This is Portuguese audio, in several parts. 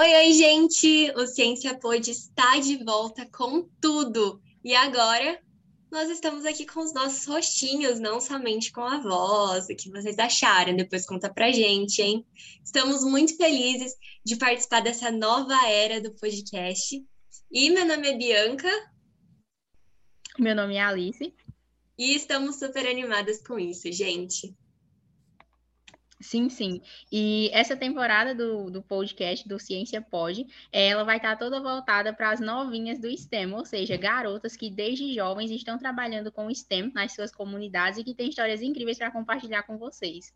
Oi, oi, gente! O Ciência Pod está de volta com tudo. E agora nós estamos aqui com os nossos rostinhos, não somente com a voz. O que vocês acharam? Depois conta pra gente, hein? Estamos muito felizes de participar dessa nova era do podcast. E meu nome é Bianca. Meu nome é Alice. E estamos super animadas com isso, gente. Sim, sim. E essa temporada do, do podcast do Ciência Pode, ela vai estar toda voltada para as novinhas do STEM, ou seja, garotas que desde jovens estão trabalhando com o STEM nas suas comunidades e que têm histórias incríveis para compartilhar com vocês.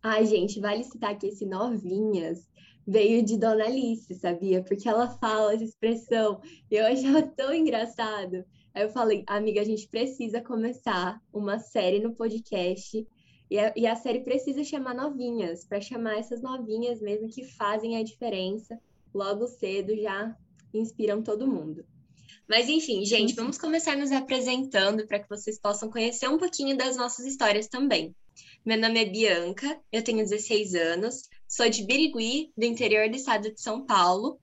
Ai, gente, vale citar que esse novinhas veio de Dona Alice, sabia? Porque ela fala essa expressão e eu achava tão engraçado. Aí eu falei, amiga, a gente precisa começar uma série no podcast e a, e a série precisa chamar novinhas, para chamar essas novinhas mesmo que fazem a diferença logo cedo, já inspiram todo mundo. Mas enfim, gente, vamos começar nos apresentando para que vocês possam conhecer um pouquinho das nossas histórias também. Meu nome é Bianca, eu tenho 16 anos, sou de Birigui, do interior do estado de São Paulo,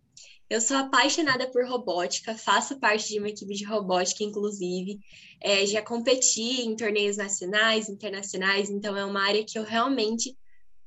eu sou apaixonada por robótica, faço parte de uma equipe de robótica, inclusive. É, já competi em torneios nacionais, internacionais, então é uma área que eu realmente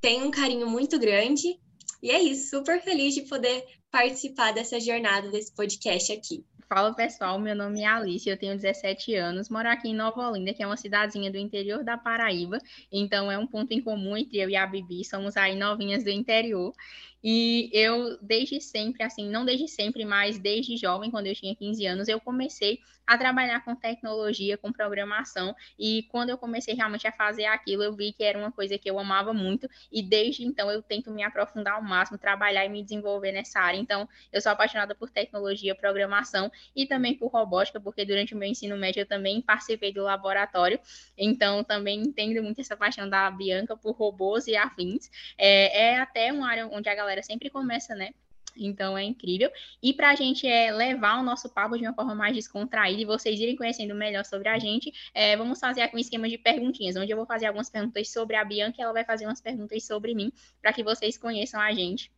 tenho um carinho muito grande. E é isso, super feliz de poder participar dessa jornada, desse podcast aqui. Fala pessoal, meu nome é Alice, eu tenho 17 anos, moro aqui em Nova Olinda, que é uma cidadezinha do interior da Paraíba, então é um ponto em comum entre eu e a Bibi, somos aí novinhas do interior. E eu, desde sempre, assim, não desde sempre, mas desde jovem, quando eu tinha 15 anos, eu comecei a trabalhar com tecnologia, com programação. E quando eu comecei realmente a fazer aquilo, eu vi que era uma coisa que eu amava muito. E desde então eu tento me aprofundar ao máximo, trabalhar e me desenvolver nessa área. Então, eu sou apaixonada por tecnologia, programação e também por robótica, porque durante o meu ensino médio eu também participei do laboratório. Então, também entendo muito essa paixão da Bianca por robôs e afins. É, é até uma área onde a galera sempre começa, né? Então é incrível. E para a gente é, levar o nosso papo de uma forma mais descontraída e vocês irem conhecendo melhor sobre a gente, é, vamos fazer aqui um esquema de perguntinhas, onde eu vou fazer algumas perguntas sobre a Bianca e ela vai fazer umas perguntas sobre mim, para que vocês conheçam a gente.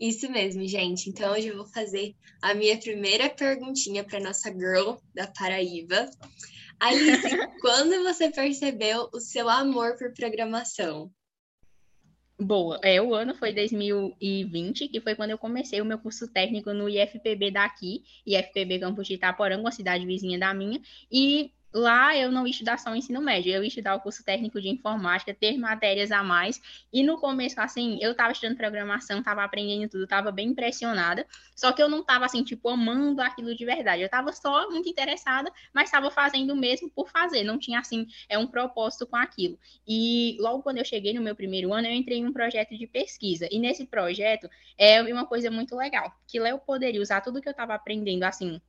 Isso mesmo, gente. Então hoje eu vou fazer a minha primeira perguntinha para nossa girl da Paraíba. Alice, quando você percebeu o seu amor por programação? Boa. É, o ano foi 2020, que foi quando eu comecei o meu curso técnico no IFPB daqui, IFPB Campus de Itaporanga, uma cidade vizinha da minha, e lá eu não ia estudar só o ensino médio, eu ia estudar o curso técnico de informática, ter matérias a mais. E no começo, assim, eu estava estudando programação, estava aprendendo tudo, estava bem impressionada. Só que eu não estava, assim, tipo, amando aquilo de verdade. Eu estava só muito interessada, mas estava fazendo mesmo por fazer. Não tinha, assim, é um propósito com aquilo. E logo quando eu cheguei no meu primeiro ano, eu entrei em um projeto de pesquisa. E nesse projeto, é uma coisa muito legal, que eu poderia usar tudo que eu estava aprendendo, assim,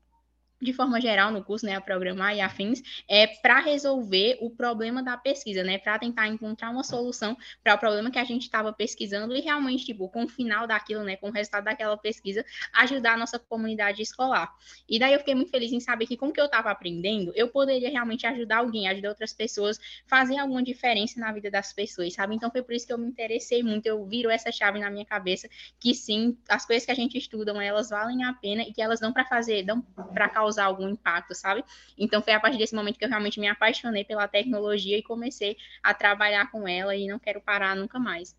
de forma geral no curso, né, a programar e afins, é para resolver o problema da pesquisa, né, para tentar encontrar uma solução para o problema que a gente estava pesquisando e realmente, tipo, com o final daquilo, né, com o resultado daquela pesquisa, ajudar a nossa comunidade escolar. E daí eu fiquei muito feliz em saber que com o que eu estava aprendendo, eu poderia realmente ajudar alguém, ajudar outras pessoas, fazer alguma diferença na vida das pessoas, sabe? Então foi por isso que eu me interessei muito, eu viro essa chave na minha cabeça que sim, as coisas que a gente estuda, elas valem a pena e que elas dão para fazer, dão para causar causar algum impacto, sabe? Então foi a partir desse momento que eu realmente me apaixonei pela tecnologia e comecei a trabalhar com ela e não quero parar nunca mais.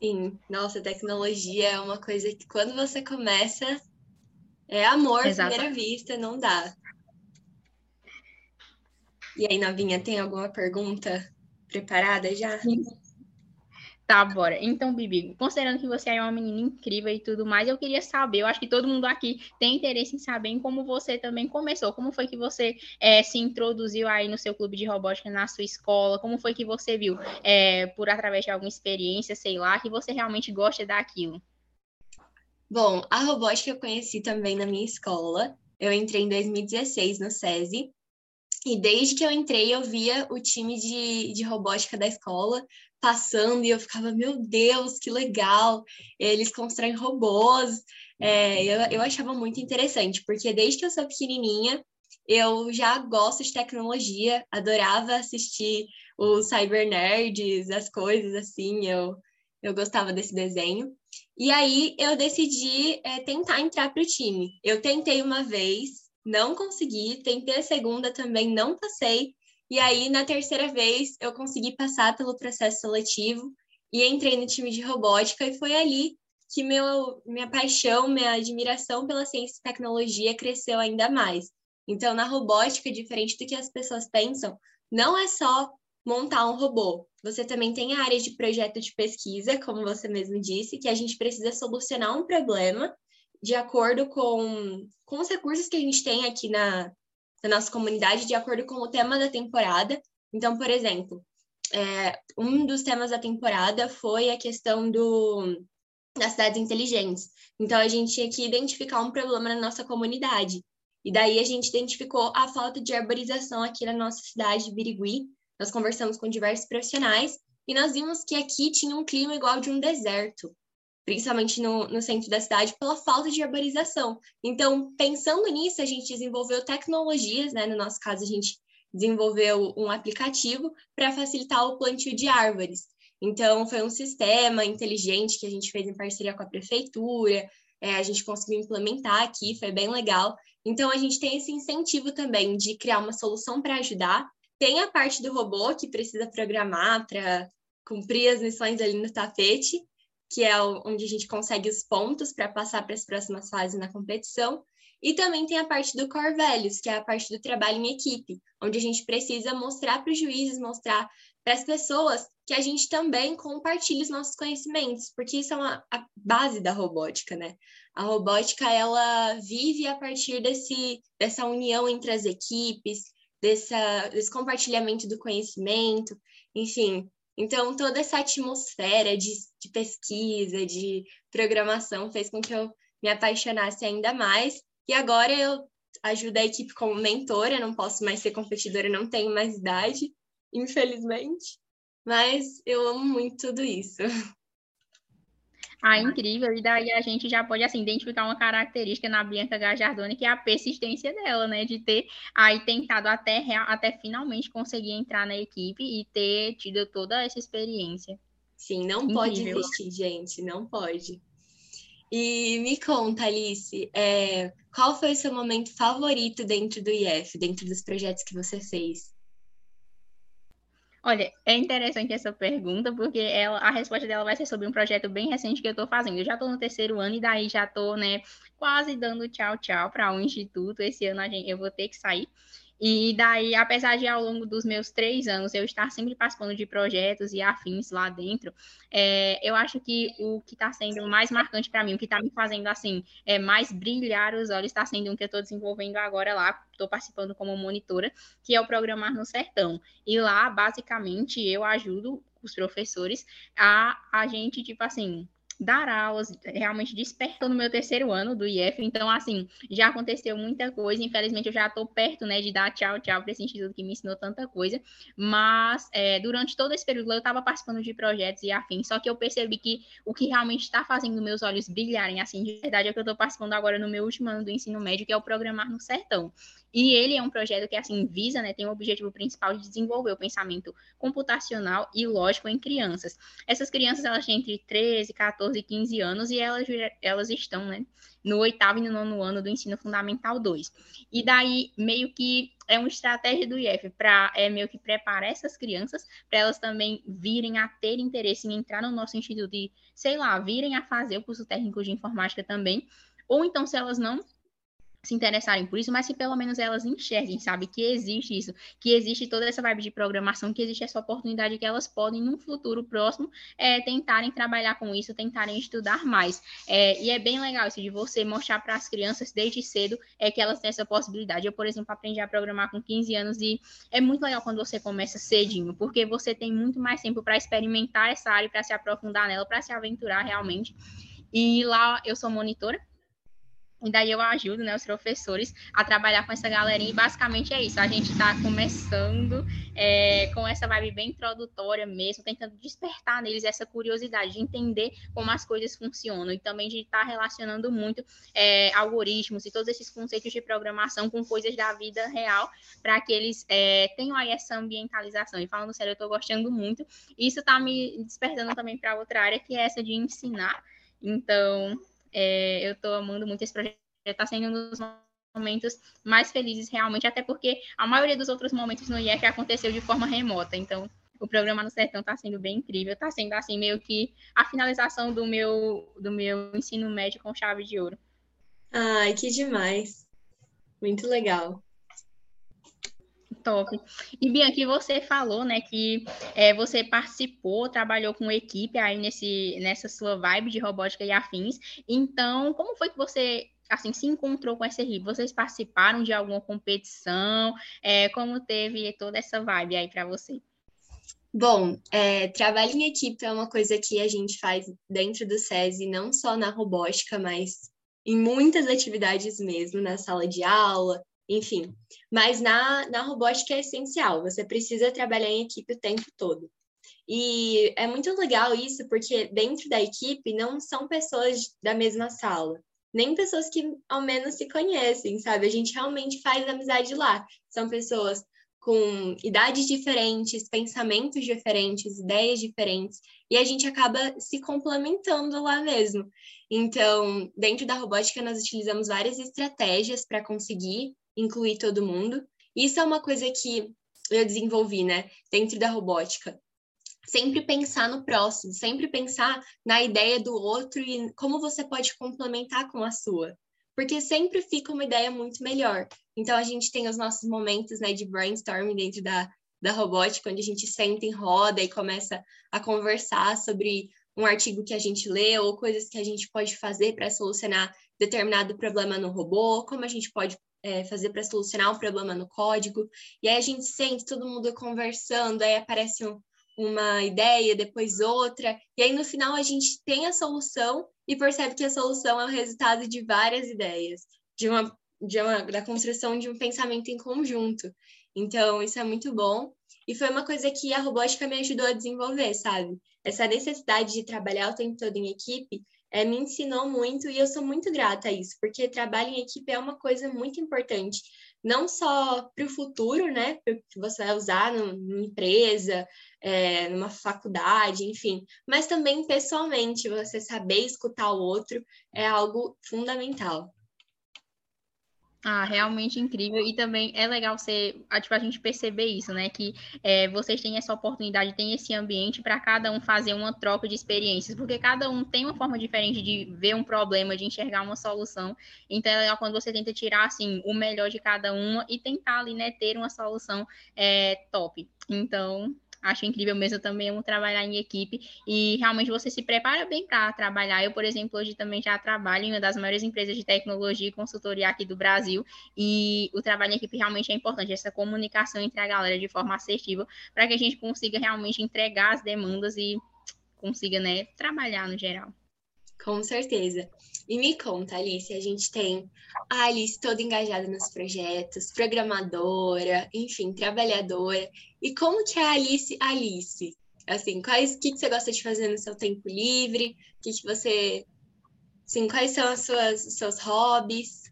Sim, nossa, tecnologia é uma coisa que quando você começa é amor à primeira vista, não dá. E aí, novinha, tem alguma pergunta preparada já? Sim. Tá, bora. Então, Bibi, considerando que você é uma menina incrível e tudo mais, eu queria saber, eu acho que todo mundo aqui tem interesse em saber em como você também começou, como foi que você é, se introduziu aí no seu clube de robótica na sua escola, como foi que você viu, é, por através de alguma experiência, sei lá, que você realmente gosta daquilo? Bom, a robótica eu conheci também na minha escola. Eu entrei em 2016 no SESI, e desde que eu entrei, eu via o time de, de robótica da escola passando e eu ficava, meu Deus, que legal! Eles constroem robôs. É, eu, eu achava muito interessante, porque desde que eu sou pequenininha, eu já gosto de tecnologia, adorava assistir os Cyber Nerds, as coisas assim, eu, eu gostava desse desenho. E aí eu decidi é, tentar entrar para o time. Eu tentei uma vez, não consegui, tentei a segunda também, não passei. E aí, na terceira vez, eu consegui passar pelo processo seletivo e entrei no time de robótica, e foi ali que meu, minha paixão, minha admiração pela ciência e tecnologia cresceu ainda mais. Então, na robótica, diferente do que as pessoas pensam, não é só montar um robô. Você também tem a área de projeto de pesquisa, como você mesmo disse, que a gente precisa solucionar um problema de acordo com, com os recursos que a gente tem aqui na, na nossa comunidade, de acordo com o tema da temporada. Então, por exemplo, é, um dos temas da temporada foi a questão do, das cidades inteligentes. Então, a gente tinha que identificar um problema na nossa comunidade. E daí a gente identificou a falta de arborização aqui na nossa cidade de Birigui, nós conversamos com diversos profissionais e nós vimos que aqui tinha um clima igual de um deserto, principalmente no, no centro da cidade, pela falta de arborização. Então, pensando nisso, a gente desenvolveu tecnologias, né? No nosso caso, a gente desenvolveu um aplicativo para facilitar o plantio de árvores. Então, foi um sistema inteligente que a gente fez em parceria com a prefeitura, é, a gente conseguiu implementar aqui, foi bem legal. Então, a gente tem esse incentivo também de criar uma solução para ajudar, tem a parte do robô que precisa programar para cumprir as missões ali no tapete, que é onde a gente consegue os pontos para passar para as próximas fases na competição. E também tem a parte do core values, que é a parte do trabalho em equipe, onde a gente precisa mostrar para os juízes, mostrar para as pessoas que a gente também compartilha os nossos conhecimentos, porque isso é uma, a base da robótica, né? A robótica, ela vive a partir desse, dessa união entre as equipes, dessa, desse compartilhamento do conhecimento, enfim. Então, toda essa atmosfera de, de pesquisa, de programação, fez com que eu me apaixonasse ainda mais. E agora eu ajudo a equipe como mentora, não posso mais ser competidora, não tenho mais idade, infelizmente. Mas eu amo muito tudo isso. Ah, incrível. E daí a gente já pode, assim, identificar uma característica na Bianca Gajardoni, que é a persistência dela, né? De ter aí tentado até, até finalmente conseguir entrar na equipe e ter tido toda essa experiência. Sim, não incrível. pode desistir, gente, não pode. E me conta, Alice, é, qual foi o seu momento favorito dentro do IF, dentro dos projetos que você fez? Olha, é interessante essa pergunta, porque ela, a resposta dela vai ser sobre um projeto bem recente que eu estou fazendo. Eu já estou no terceiro ano e daí já estou, né, quase dando tchau, tchau para o um instituto. Esse ano gente, eu vou ter que sair. E daí, apesar de ao longo dos meus três anos eu estar sempre participando de projetos e afins lá dentro, é, eu acho que o que está sendo mais marcante para mim, o que está me fazendo assim, é mais brilhar os olhos, está sendo um que eu estou desenvolvendo agora lá, estou participando como monitora, que é o Programar no Sertão. E lá, basicamente, eu ajudo os professores a a gente, tipo assim, dar aulas, realmente despertou no meu terceiro ano do IF, então, assim, já aconteceu muita coisa, infelizmente eu já estou perto, né, de dar tchau, tchau para esse instituto que me ensinou tanta coisa, mas é, durante todo esse período eu estava participando de projetos e afins, só que eu percebi que o que realmente está fazendo meus olhos brilharem, assim, de verdade, é o que eu estou participando agora no meu último ano do ensino médio, que é o Programar no Sertão. E ele é um projeto que, assim, visa, né, tem o objetivo principal de desenvolver o pensamento computacional e lógico em crianças. Essas crianças, elas têm entre 13, 14 e 15 anos e elas, elas estão, né, no oitavo e no nono ano do ensino fundamental 2. E daí, meio que é uma estratégia do IF para é meio que preparar essas crianças para elas também virem a ter interesse em entrar no nosso instituto e, sei lá, virem a fazer o curso técnico de informática também. Ou então, se elas não se interessarem por isso, mas que pelo menos elas enxerguem, sabe, que existe isso, que existe toda essa vibe de programação, que existe essa oportunidade que elas podem, num futuro próximo, é, tentarem trabalhar com isso, tentarem estudar mais. É, e é bem legal isso de você mostrar para as crianças desde cedo é que elas têm essa possibilidade. Eu, por exemplo, aprendi a programar com 15 anos e é muito legal quando você começa cedinho, porque você tem muito mais tempo para experimentar essa área, para se aprofundar nela, para se aventurar realmente. E lá eu sou monitora e daí eu ajudo né, os professores a trabalhar com essa galerinha. E basicamente é isso. A gente está começando é, com essa vibe bem introdutória mesmo, tentando despertar neles essa curiosidade de entender como as coisas funcionam e também de estar relacionando muito é, algoritmos e todos esses conceitos de programação com coisas da vida real, para que eles é, tenham aí essa ambientalização. E falando sério, eu estou gostando muito. Isso está me despertando também para outra área, que é essa de ensinar. Então, é, eu estou amando muito esse projeto, está sendo um dos momentos mais felizes realmente, até porque a maioria dos outros momentos no IEC aconteceu de forma remota. Então, o programa no Sertão está sendo bem incrível, está sendo assim meio que a finalização do meu do meu ensino médio com chave de ouro. Ai, que demais. Muito legal. Top. E Bianca, você falou, né, que é, você participou, trabalhou com equipe aí nesse, nessa sua vibe de robótica e afins. Então, como foi que você assim se encontrou com essa equipe? Vocês participaram de alguma competição? É, como teve toda essa vibe aí para você? Bom, é, trabalho em equipe é uma coisa que a gente faz dentro do SESI, não só na robótica, mas em muitas atividades mesmo, na sala de aula, enfim. Mas na, na robótica é essencial, você precisa trabalhar em equipe o tempo todo. E é muito legal isso, porque dentro da equipe não são pessoas da mesma sala nem pessoas que ao menos se conhecem, sabe? A gente realmente faz amizade lá. São pessoas com idades diferentes, pensamentos diferentes, ideias diferentes, e a gente acaba se complementando lá mesmo. Então, dentro da robótica, nós utilizamos várias estratégias para conseguir incluir todo mundo. Isso é uma coisa que eu desenvolvi, né, dentro da robótica sempre pensar no próximo, sempre pensar na ideia do outro e como você pode complementar com a sua. Porque sempre fica uma ideia muito melhor. Então, a gente tem os nossos momentos né, de brainstorming dentro da, da robótica, onde a gente senta em roda e começa a conversar sobre um artigo que a gente lê ou coisas que a gente pode fazer para solucionar determinado problema no robô, como a gente pode é, fazer para solucionar um problema no código. E aí a gente sente todo mundo conversando, aí aparece um, uma ideia, depois outra, e aí no final a gente tem a solução e percebe que a solução é o resultado de várias ideias, de uma, de uma da construção de um pensamento em conjunto. Então, isso é muito bom. E foi uma coisa que a robótica me ajudou a desenvolver, sabe? Essa necessidade de trabalhar o tempo todo em equipe é, me ensinou muito e eu sou muito grata a isso, porque trabalho em equipe é uma coisa muito importante, não só para o futuro, né, que você vai usar numa empresa, é, numa faculdade, enfim, mas também pessoalmente, você saber escutar o outro é algo fundamental. Ah, realmente incrível. E também é legal você, tipo, a gente perceber isso, né? Que é, vocês têm essa oportunidade, têm esse ambiente para cada um fazer uma troca de experiências, porque cada um tem uma forma diferente de ver um problema, de enxergar uma solução. Então é legal quando você tenta tirar, assim, o melhor de cada uma e tentar ali, né, ter uma solução é, top. Então, acho incrível mesmo também amo trabalhar em equipe e realmente você se prepara bem para trabalhar. Eu, por exemplo, hoje também já trabalho em uma das maiores empresas de tecnologia e consultoria aqui do Brasil e o trabalho em equipe realmente é importante, essa comunicação entre a galera de forma assertiva para que a gente consiga realmente entregar as demandas e consiga, né, trabalhar no geral. Com certeza. E me conta, Alice, a gente tem a Alice toda engajada nos projetos, programadora, enfim, trabalhadora. E como que é a Alice Alice? Assim, quais o que, que você gosta de fazer no seu tempo livre? O que, que você. Assim, quais são as suas, os seus hobbies?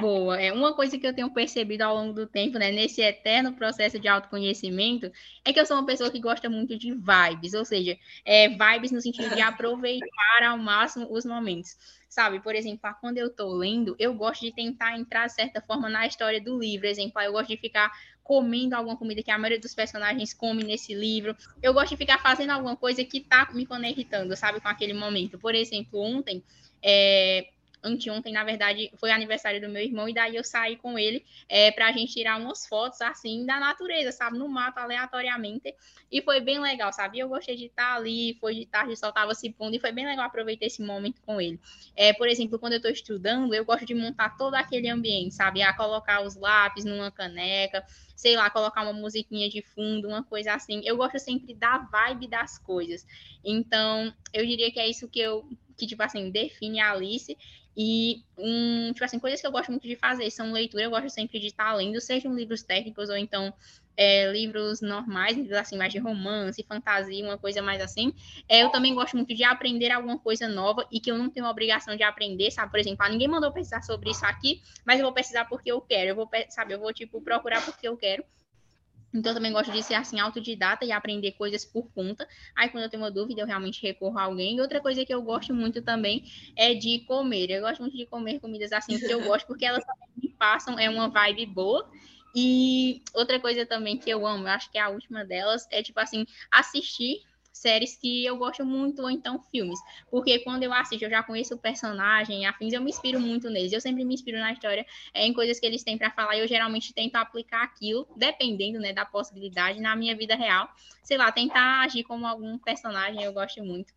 Boa. É uma coisa que eu tenho percebido ao longo do tempo, né, nesse eterno processo de autoconhecimento, é que eu sou uma pessoa que gosta muito de vibes, ou seja, é, vibes no sentido de aproveitar ao máximo os momentos. Sabe, por exemplo, quando eu estou lendo, eu gosto de tentar entrar, de certa forma, na história do livro. Exemplo, eu gosto de ficar comendo alguma comida que a maioria dos personagens come nesse livro. Eu gosto de ficar fazendo alguma coisa que está me conectando, sabe, com aquele momento. Por exemplo, ontem, é, anteontem, na verdade, foi aniversário do meu irmão, e daí eu saí com ele é, para a gente tirar umas fotos, assim, da natureza, sabe? No mato, aleatoriamente. E foi bem legal, sabe? Eu gostei de estar ali, foi de tarde, só se pondo, e foi bem legal aproveitar esse momento com ele. É, por exemplo, quando eu estou estudando, eu gosto de montar todo aquele ambiente, sabe? A colocar os lápis numa caneca, sei lá, colocar uma musiquinha de fundo, uma coisa assim. Eu gosto sempre da vibe das coisas. Então, eu diria que é isso que eu que tipo assim define a Alice e, um, tipo assim, coisas que eu gosto muito de fazer são leitura, eu gosto sempre de estar lendo, sejam livros técnicos ou então é, livros normais, assim, mais de romance, fantasia, uma coisa mais assim. É, eu também gosto muito de aprender alguma coisa nova e que eu não tenho obrigação de aprender, sabe? Por exemplo, ah, ninguém mandou pesquisar sobre isso aqui, mas eu vou pesquisar porque eu quero. Eu vou, sabe, eu vou, tipo, procurar porque eu quero. Então, eu também gosto de ser assim, autodidata e aprender coisas por conta. Aí, quando eu tenho uma dúvida, eu realmente recorro a alguém. E outra coisa que eu gosto muito também é de comer. Eu gosto muito de comer comidas assim que eu gosto, porque elas me passam, é uma vibe boa. E outra coisa também que eu amo, eu acho que é a última delas, é tipo assim, assistir séries que eu gosto muito, ou então filmes. Porque quando eu assisto, eu já conheço o personagem, afins, eu me inspiro muito neles. Eu sempre me inspiro na história, é, em coisas que eles têm para falar, e eu geralmente tento aplicar aquilo, dependendo né, da possibilidade, na minha vida real. Sei lá, tentar agir como algum personagem, eu gosto muito.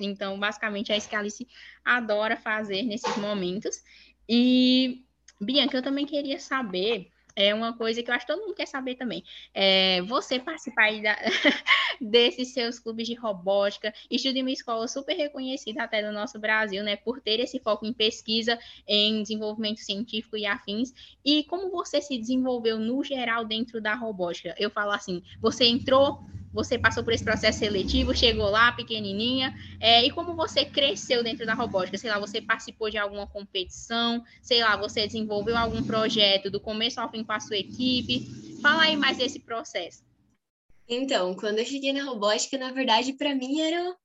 Então, basicamente, é isso que a Alice adora fazer nesses momentos. E, Bianca, eu também queria saber é uma coisa que eu acho que todo mundo quer saber também. É, você participar da, desses seus clubes de robótica, estuda em uma escola super reconhecida até do nosso Brasil, né, por ter esse foco em pesquisa, em desenvolvimento científico e afins, e como você se desenvolveu no geral dentro da robótica? Eu falo assim, você entrou você passou por esse processo seletivo, chegou lá pequenininha, é, e como você cresceu dentro da robótica? Sei lá, você participou de alguma competição, sei lá, você desenvolveu algum projeto do começo ao fim com a sua equipe? Fala aí mais desse processo. Então, quando eu cheguei na robótica, na verdade, para mim era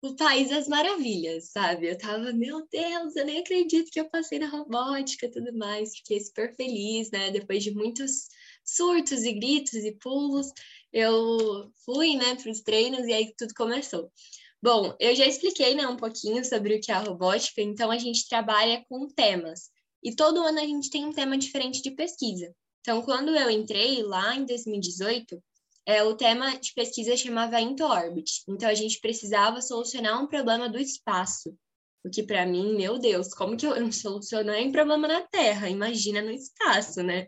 o país das maravilhas, sabe? Eu tava, meu Deus, eu nem acredito que eu passei na robótica e tudo mais. Fiquei super feliz, né? Depois de muitos surtos e gritos e pulos, eu fui, né, para os treinos e aí tudo começou. Bom, eu já expliquei, né, um pouquinho sobre o que é a robótica, então a gente trabalha com temas. E todo ano a gente tem um tema diferente de pesquisa. Então, quando eu entrei lá em 2018, é, o tema de pesquisa chamava Into Orbit. Então, a gente precisava solucionar um problema do espaço. O que, para mim, meu Deus, como que eu não solucionei um problema na Terra? Imagina no espaço, né?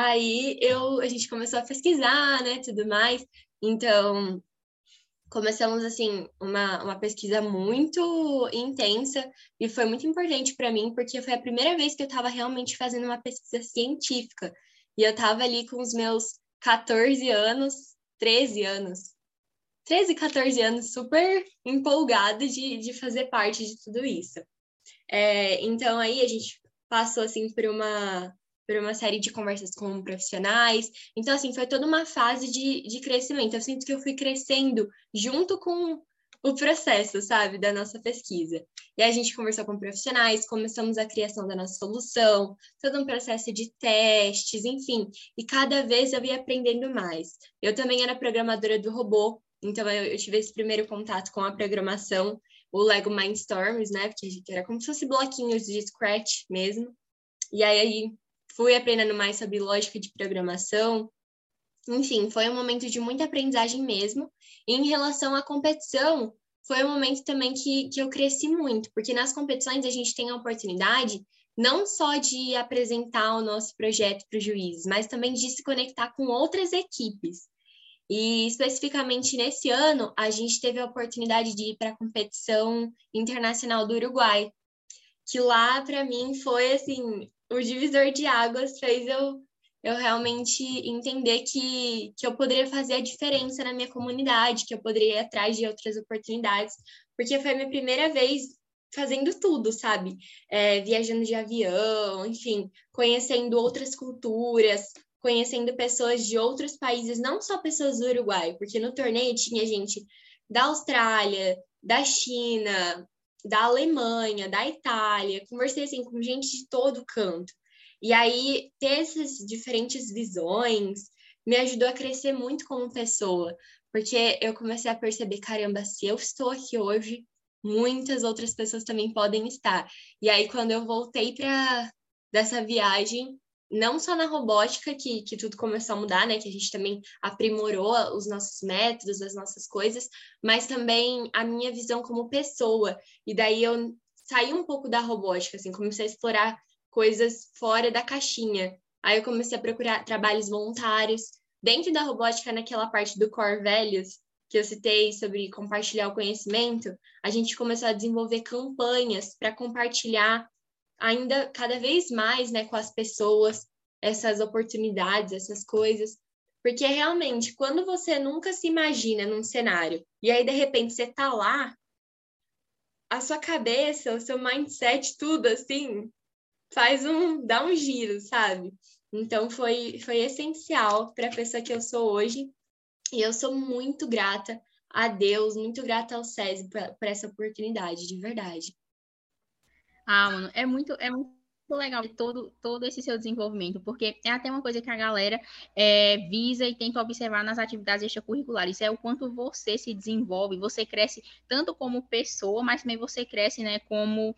Aí eu, a gente começou a pesquisar, né, tudo mais. Então, começamos assim uma, uma pesquisa muito intensa e foi muito importante para mim porque foi a primeira vez que eu estava realmente fazendo uma pesquisa científica e eu estava ali com os meus 14 anos, 13 anos, 13, 14 anos super empolgada de, de fazer parte de tudo isso. É, então aí a gente passou assim por uma por uma série de conversas com profissionais. Então, assim, foi toda uma fase de, de crescimento. Eu sinto que eu fui crescendo junto com o processo, sabe, da nossa pesquisa. E a gente conversou com profissionais, começamos a criação da nossa solução, todo um processo de testes, enfim. E cada vez eu ia aprendendo mais. Eu também era programadora do robô, então eu, eu tive esse primeiro contato com a programação, o Lego Mindstorms, né, porque era como se fosse bloquinhos de Scratch mesmo. E aí fui aprendendo mais sobre lógica de programação. Enfim, foi um momento de muita aprendizagem mesmo. E em relação à competição, foi um momento também que, que eu cresci muito, porque nas competições a gente tem a oportunidade não só de apresentar o nosso projeto para os juízes, mas também de se conectar com outras equipes. E especificamente nesse ano, a gente teve a oportunidade de ir para a competição internacional do Uruguai, que lá para mim foi assim o divisor de águas fez eu, eu realmente entender que, que eu poderia fazer a diferença na minha comunidade, que eu poderia ir atrás de outras oportunidades, porque foi a minha primeira vez fazendo tudo, sabe? É, viajando de avião, enfim, conhecendo outras culturas, conhecendo pessoas de outros países, não só pessoas do Uruguai, porque no torneio tinha gente da Austrália, da China, da Alemanha, da Itália, conversei assim com gente de todo canto. E aí ter essas diferentes visões me ajudou a crescer muito como pessoa, porque eu comecei a perceber, caramba, se eu estou aqui hoje, muitas outras pessoas também podem estar. E aí quando eu voltei para dessa viagem, não só na robótica que, que tudo começou a mudar, né? Que a gente também aprimorou os nossos métodos, as nossas coisas, mas também a minha visão como pessoa. E daí eu saí um pouco da robótica, assim, comecei a explorar coisas fora da caixinha. Aí eu comecei a procurar trabalhos voluntários dentro da robótica, naquela parte do Core Velhos, que eu citei sobre compartilhar o conhecimento, a gente começou a desenvolver campanhas para compartilhar ainda cada vez mais né, com as pessoas essas oportunidades, essas coisas, Porque realmente, quando você nunca se imagina num cenário e aí de repente você tá lá, a sua cabeça, o seu mindset, tudo assim, faz um, dá um giro, sabe? Então foi, foi essencial para a pessoa que eu sou hoje. E eu sou muito grata a Deus, muito grata ao SESI por, por essa oportunidade, de verdade. Ah, mano, é muito, é muito legal todo, todo esse seu desenvolvimento, porque é até uma coisa que a galera é, visa e tenta observar nas atividades extracurriculares, é o quanto você se desenvolve, você cresce tanto como pessoa, mas também você cresce, né, como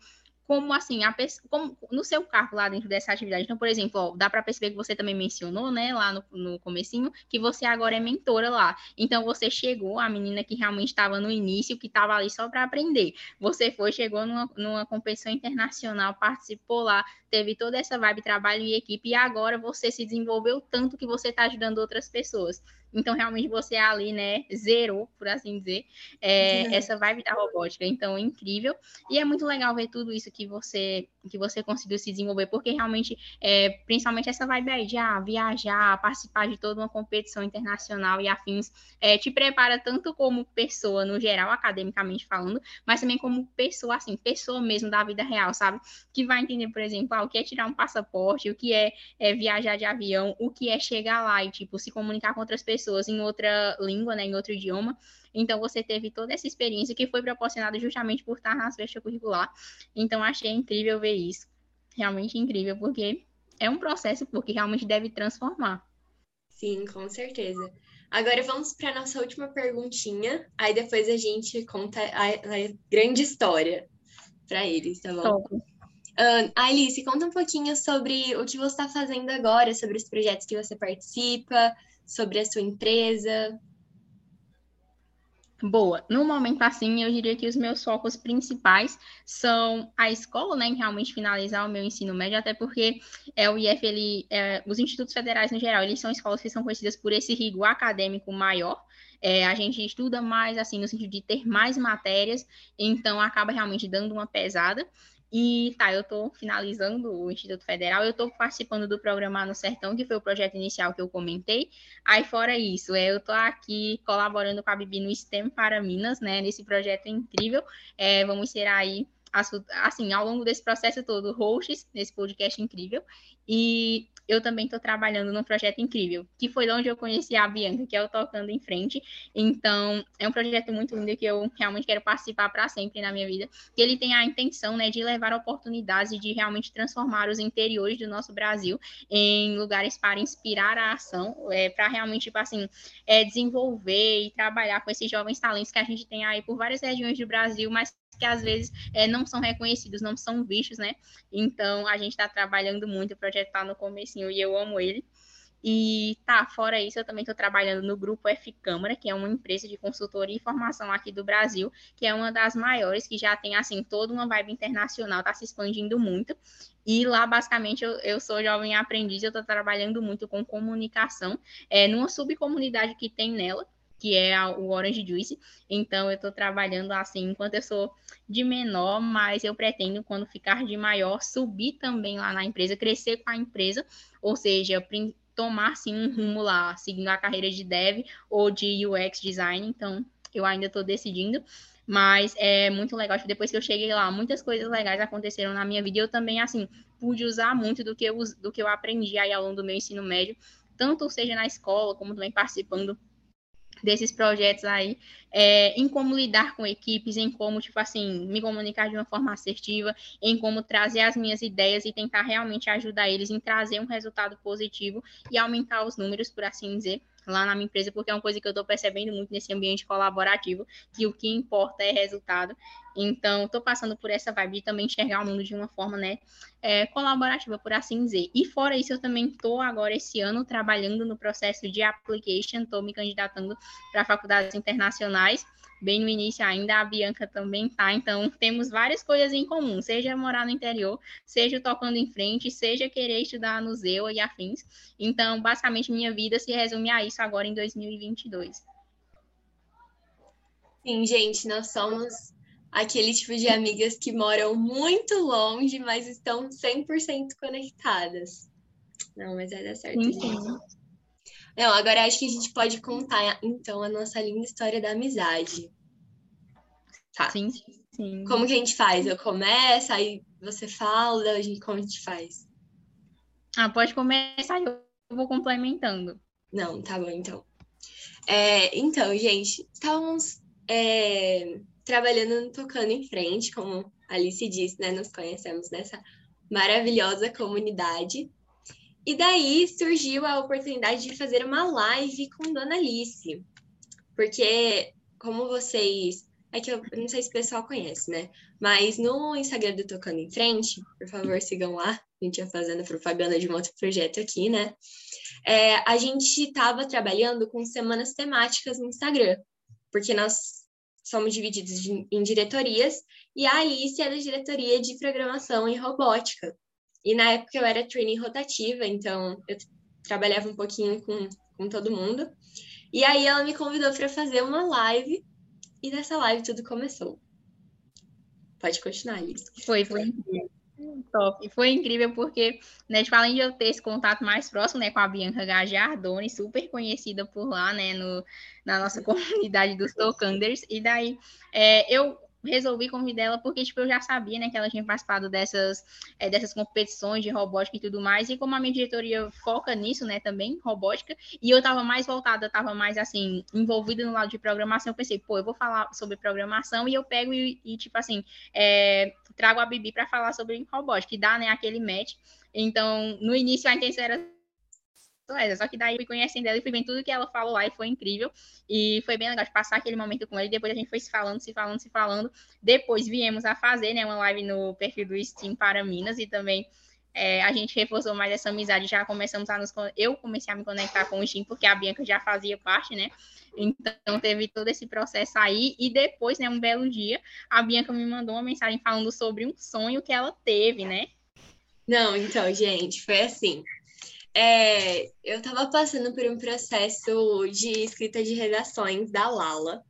como assim, a como, no seu cargo lá dentro dessa atividade. Então, por exemplo, ó, dá para perceber que você também mencionou, né, lá no, no comecinho, que você agora é mentora lá. Então, você chegou, a menina que realmente estava no início, que estava ali só para aprender. Você foi, chegou numa, numa competição internacional, participou lá, teve toda essa vibe, trabalho e equipe, e agora você se desenvolveu tanto que você está ajudando outras pessoas. Então, realmente, você ali, né, zerou, por assim dizer, é, uhum. essa vibe da robótica. Então, incrível. E é muito legal ver tudo isso que você que você conseguiu se desenvolver, porque realmente, é, principalmente essa vibe aí de ah, viajar, participar de toda uma competição internacional e afins, é, te prepara tanto como pessoa, no geral, academicamente falando, mas também como pessoa, assim, pessoa mesmo da vida real, sabe? Que vai entender, por exemplo, ah, o que é tirar um passaporte, o que é, é viajar de avião, o que é chegar lá e, tipo, se comunicar com outras pessoas pessoas em outra língua, né, em outro idioma. Então, você teve toda essa experiência que foi proporcionada justamente por estar na festa curricular. Então, achei incrível ver isso. Realmente incrível, porque é um processo porque realmente deve transformar. Sim, com certeza. Agora vamos para a nossa última perguntinha. Aí depois a gente conta a, a grande história para eles, tá bom? Uh, Alice, conta um pouquinho sobre o que você está fazendo agora, sobre os projetos que você participa, sobre a sua empresa? Boa. No momento assim, eu diria que os meus focos principais são a escola, né, realmente finalizar o meu ensino médio, até porque é o IF, ele, é, os institutos federais no geral, eles são escolas que são conhecidas por esse rigor acadêmico maior. É, a gente estuda mais, assim, no sentido de ter mais matérias, então acaba realmente dando uma pesada. E tá, eu estou finalizando o Instituto Federal, eu estou participando do programa no Sertão, que foi o projeto inicial que eu comentei. Aí, fora isso, é, eu estou aqui colaborando com a Bibi no STEM para Minas, né? Nesse projeto incrível. É, vamos ser aí assim, ao longo desse processo todo, hosts nesse podcast incrível. E eu também estou trabalhando num projeto incrível, que foi onde eu conheci a Bianca, que é o Tocando em Frente. Então, é um projeto muito lindo que eu realmente quero participar para sempre na minha vida. Que ele tem a intenção, né, de levar oportunidades de realmente transformar os interiores do nosso Brasil em lugares para inspirar a ação, é, para realmente, tipo assim, é, desenvolver e trabalhar com esses jovens talentos que a gente tem aí por várias regiões do Brasil, mas que às vezes é, não são reconhecidos, não são vistos, né? Então a gente está trabalhando muito, o projeto está no comecinho e eu amo ele. E tá, fora isso, eu também estou trabalhando no Grupo F Câmara, que é uma empresa de consultoria e formação aqui do Brasil, que é uma das maiores, que já tem, assim, toda uma vibe internacional, está se expandindo muito. E lá, basicamente, eu, eu sou jovem aprendiz, eu estou trabalhando muito com comunicação, é, numa subcomunidade que tem nela, que é o Orange Juice. Então, eu estou trabalhando assim enquanto eu sou de menor, mas eu pretendo, quando ficar de maior, subir também lá na empresa, crescer com a empresa, ou seja, tomar sim um rumo lá, seguindo a carreira de dev ou de UX design. Então, eu ainda estou decidindo. Mas é muito legal. Depois que eu cheguei lá, muitas coisas legais aconteceram na minha vida. E eu também, assim, pude usar muito do que eu, do que eu aprendi aí ao longo do meu ensino médio, tanto seja na escola, como também participando desses projetos aí, é, em como lidar com equipes, em como, tipo assim, me comunicar de uma forma assertiva, em como trazer as minhas ideias e tentar realmente ajudar eles em trazer um resultado positivo e aumentar os números, por assim dizer lá na minha empresa, porque é uma coisa que eu estou percebendo muito nesse ambiente colaborativo, que o que importa é resultado. Então, estou passando por essa vibe de também enxergar o mundo de uma forma, né, é, colaborativa, por assim dizer. E fora isso, eu também estou agora esse ano trabalhando no processo de application, estou me candidatando para faculdades internacionais bem no início ainda, a Bianca também tá. Então, temos várias coisas em comum, seja morar no interior, seja tocando em frente, seja querer estudar no ZEU e afins. Então, basicamente, minha vida se resume a isso agora em 2022. Sim, gente, nós somos aquele tipo de amigas que moram muito longe, mas estão 100% conectadas. Não, mas vai dar certo, sim, gente. Não, agora acho que a gente pode contar, então, a nossa linda história da amizade. Tá. Sim, sim. Como que a gente faz? Eu começo, aí você fala, a gente, como a gente faz? Ah, pode começar eu vou complementando. Não, tá bom, então. É, então, gente, estávamos é, trabalhando no Tocando em Frente, como a Alice disse, né? Nos conhecemos nessa maravilhosa comunidade. E daí surgiu a oportunidade de fazer uma live com Dona Alice. Porque, como vocês. É que eu não sei se o pessoal conhece, né? Mas no Instagram do Tocando em Frente, por favor, sigam lá. A gente ia fazendo propaganda de um outro projeto aqui, né? É, a gente estava trabalhando com semanas temáticas no Instagram, porque nós somos divididos em diretorias, e a Alice é da diretoria de programação e robótica. E na época eu era trainee rotativa, então eu trabalhava um pouquinho com, com todo mundo. E aí ela me convidou para fazer uma live, e nessa live tudo começou. Pode continuar, Alice. Foi, foi Top. Foi incrível porque, né, tipo, além de eu ter esse contato mais próximo, né, com a Bianca Gagiardoni, super conhecida por lá, né, no, na nossa comunidade dos Tocanders, e daí é, eu resolvi convidar ela porque, tipo, eu já sabia, né, que ela tinha participado dessas, é, dessas competições de robótica e tudo mais, e como a minha diretoria foca nisso, né, também, robótica, e eu tava mais voltada, tava mais, assim, envolvida no lado de programação, eu pensei, pô, eu vou falar sobre programação e eu pego e, e tipo assim, é, trago a Bibi para falar sobre robótica, e dá, né, aquele match. Então, no início a intenção era só que daí fui conhecendo ela e fui vendo tudo que ela falou lá e foi incrível. E foi bem legal de passar aquele momento com ela. E depois a gente foi se falando, se falando, se falando. Depois viemos a fazer né, uma live no perfil do Steam para Minas e também é, a gente reforçou mais essa amizade. Já começamos a nos. Eu comecei a me conectar com o Steam, porque a Bianca já fazia parte, né? Então teve todo esse processo aí. E depois, né, um belo dia, a Bianca me mandou uma mensagem falando sobre um sonho que ela teve, né? Não, então, gente, foi assim. É, eu estava passando por um processo de escrita de redações da Lala.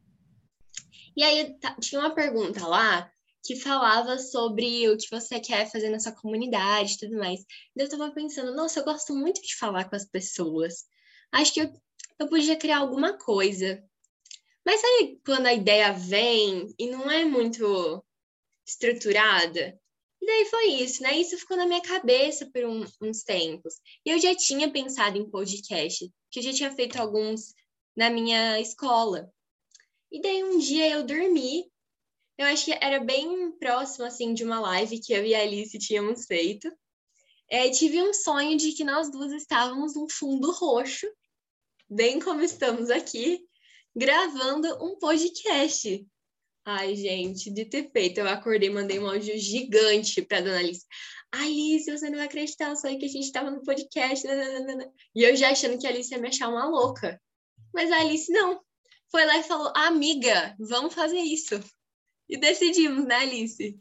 E aí tinha uma pergunta lá que falava sobre o que você quer fazer na sua comunidade e tudo mais. E eu estava pensando, nossa, eu gosto muito de falar com as pessoas. Acho que eu, eu podia criar alguma coisa. Mas aí quando a ideia vem e não é muito estruturada, e daí foi isso, né? Isso ficou na minha cabeça por um, uns tempos. E eu já tinha pensado em podcast, que eu já tinha feito alguns na minha escola. E daí um dia eu dormi. Eu acho que era bem próximo assim de uma live que eu e a Alice tínhamos feito. É, tive um sonho de que nós duas estávamos num fundo roxo, bem como estamos aqui, gravando um podcast. Ai, gente, de ter feito, eu acordei, mandei um áudio gigante para dona Alice. Alice, você não vai acreditar, só que a gente estava no podcast. Nananana. E eu já achando que a Alice ia me achar uma louca. Mas a Alice não. Foi lá e falou: Amiga, vamos fazer isso. E decidimos, né, Alice?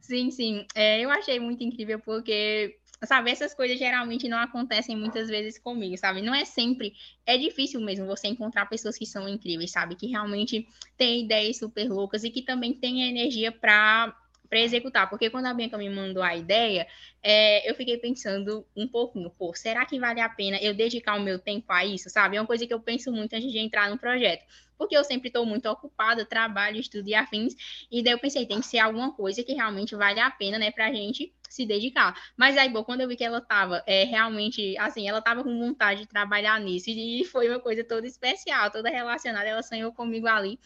Sim, sim. É, eu achei muito incrível porque sabe, essas coisas geralmente não acontecem muitas vezes comigo, sabe? Não é sempre, é difícil mesmo você encontrar pessoas que são incríveis, sabe? Que realmente têm ideias super loucas e que também têm energia para para executar, porque quando a Bianca me mandou a ideia, é, eu fiquei pensando um pouquinho, pô, será que vale a pena eu dedicar o meu tempo a isso, sabe? É uma coisa que eu penso muito antes de entrar no projeto, porque eu sempre estou muito ocupada, trabalho, estudo e afins, e daí eu pensei, tem que ser alguma coisa que realmente vale a pena, né, pra gente se dedicar. Mas aí, bom, quando eu vi que ela estava é, realmente, assim, ela estava com vontade de trabalhar nisso, e foi uma coisa toda especial, toda relacionada, ela sonhou comigo ali,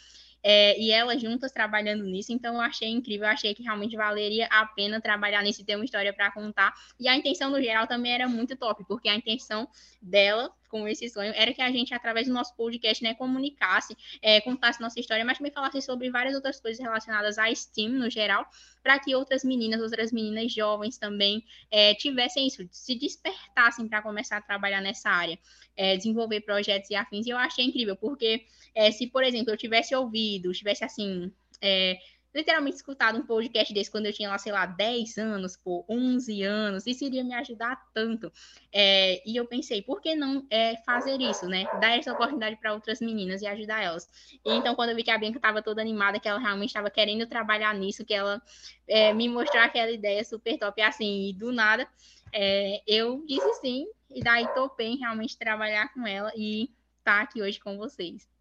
é, e elas juntas trabalhando nisso, então eu achei incrível, eu achei que realmente valeria a pena trabalhar nisso e ter uma história para contar. E a intenção no geral também era muito top, porque a intenção dela com esse sonho era que a gente, através do nosso podcast, né, comunicasse, é, contasse nossa história, mas também falasse sobre várias outras coisas relacionadas à STEAM no geral, para que outras meninas, outras meninas jovens também é, tivessem isso, se despertassem para começar a trabalhar nessa área, é, desenvolver projetos e afins. E eu achei incrível, porque é, se, por exemplo, eu tivesse ouvido, tivesse assim. É, literalmente escutado um podcast desse quando eu tinha lá, sei lá, 10 anos, por 11 anos, isso iria me ajudar tanto. É, e eu pensei, por que não é, fazer isso, né? Dar essa oportunidade para outras meninas e ajudar elas. E então, quando eu vi que a Bianca estava toda animada, que ela realmente estava querendo trabalhar nisso, que ela é, me mostrou aquela ideia super top, assim, e do nada, é, eu disse sim, e daí topei realmente trabalhar com ela e estar tá aqui hoje com vocês.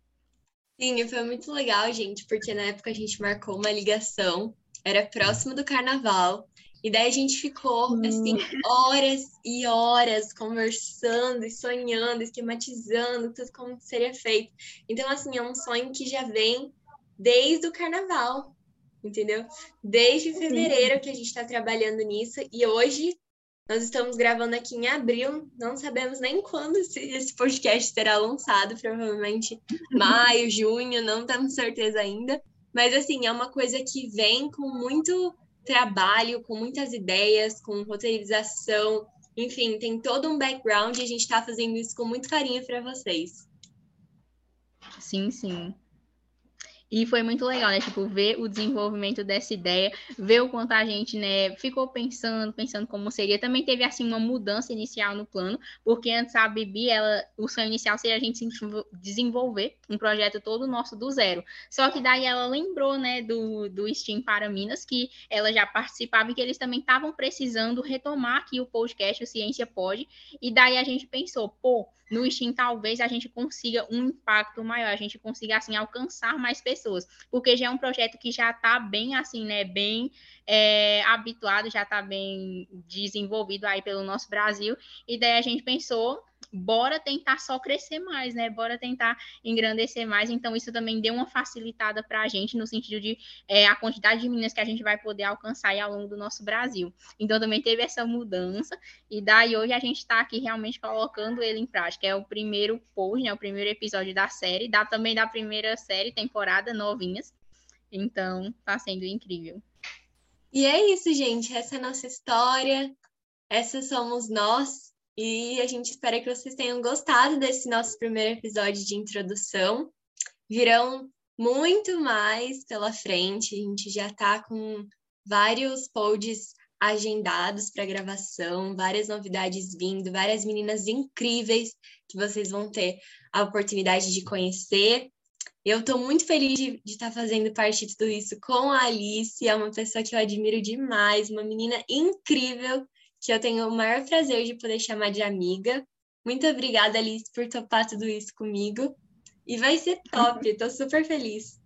Sim, foi muito legal, gente, porque na época a gente marcou uma ligação, era próximo do carnaval, e daí a gente ficou, hum. assim, horas e horas conversando e sonhando, esquematizando tudo como seria feito. Então, assim, é um sonho que já vem desde o carnaval, entendeu? Desde fevereiro que a gente está trabalhando nisso e hoje nós estamos gravando aqui em abril, não sabemos nem quando esse podcast será lançado, provavelmente maio, junho, não temos certeza ainda. Mas assim, é uma coisa que vem com muito trabalho, com muitas ideias, com roteirização, enfim, tem todo um background e a gente está fazendo isso com muito carinho para vocês. Sim, sim. E foi muito legal, né? Tipo, ver o desenvolvimento dessa ideia, ver o quanto a gente, né, ficou pensando, pensando como seria. Também teve, assim, uma mudança inicial no plano, porque antes a Bibi, ela, o sonho inicial seria a gente desenvolver um projeto todo nosso do zero. Só que daí ela lembrou, né, do, do Steam para Minas, que ela já participava e que eles também estavam precisando retomar aqui o podcast, o Ciência Pode. E daí a gente pensou, pô, no Steam talvez a gente consiga um impacto maior, a gente consiga assim alcançar mais pessoas, porque já é um projeto que já está bem assim, né, bem é, habituado, já está bem desenvolvido aí pelo nosso Brasil, e daí a gente pensou bora tentar só crescer mais, né? Bora tentar engrandecer mais. Então, isso também deu uma facilitada para a gente, no sentido de é, a quantidade de meninas que a gente vai poder alcançar ao longo do nosso Brasil. Então, também teve essa mudança. E daí, hoje, a gente está aqui realmente colocando ele em prática. É o primeiro post, né? O primeiro episódio da série, dá também da primeira série, temporada, novinhas. Então, está sendo incrível. E é isso, gente. Essa é a nossa história. Essas somos nós. E a gente espera que vocês tenham gostado desse nosso primeiro episódio de introdução. Virão muito mais pela frente, a gente já está com vários pods agendados para gravação, várias novidades vindo, várias meninas incríveis que vocês vão ter a oportunidade de conhecer. Eu estou muito feliz de estar tá fazendo parte de tudo isso com a Alice, é uma pessoa que eu admiro demais, uma menina incrível que eu tenho o maior prazer de poder chamar de amiga. Muito obrigada, Alice, por topar tudo isso comigo. E vai ser top, estou super feliz.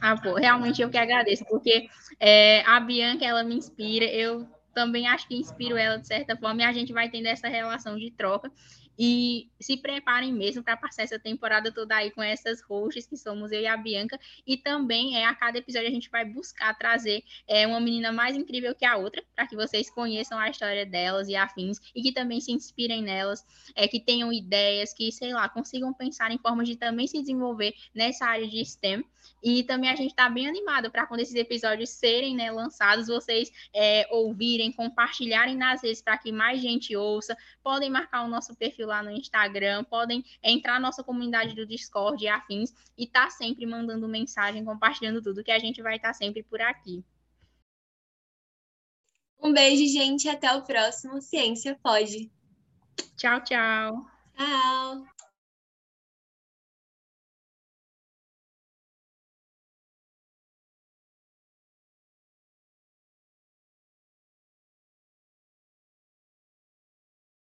Ah, pô, realmente eu que agradeço, porque é, a Bianca, ela me inspira, eu também acho que inspiro ela de certa forma, e a gente vai tendo essa relação de troca. E se preparem mesmo para passar essa temporada toda aí com essas hosts, que somos eu e a Bianca. E também é a cada episódio a gente vai buscar trazer é, uma menina mais incrível que a outra, para que vocês conheçam a história delas e afins, e que também se inspirem nelas, é, que tenham ideias, que, sei lá, consigam pensar em formas de também se desenvolver nessa área de STEM. E também a gente está bem animado para quando esses episódios serem né, lançados, vocês é, ouvirem, compartilharem nas redes para que mais gente ouça. Podem marcar o nosso perfil lá no Instagram, podem entrar na nossa comunidade do Discord e afins e tá sempre mandando mensagem, compartilhando tudo, que a gente vai estar tá sempre por aqui. Um beijo, gente. Até o próximo Ciência Pode. Tchau, tchau. Tchau.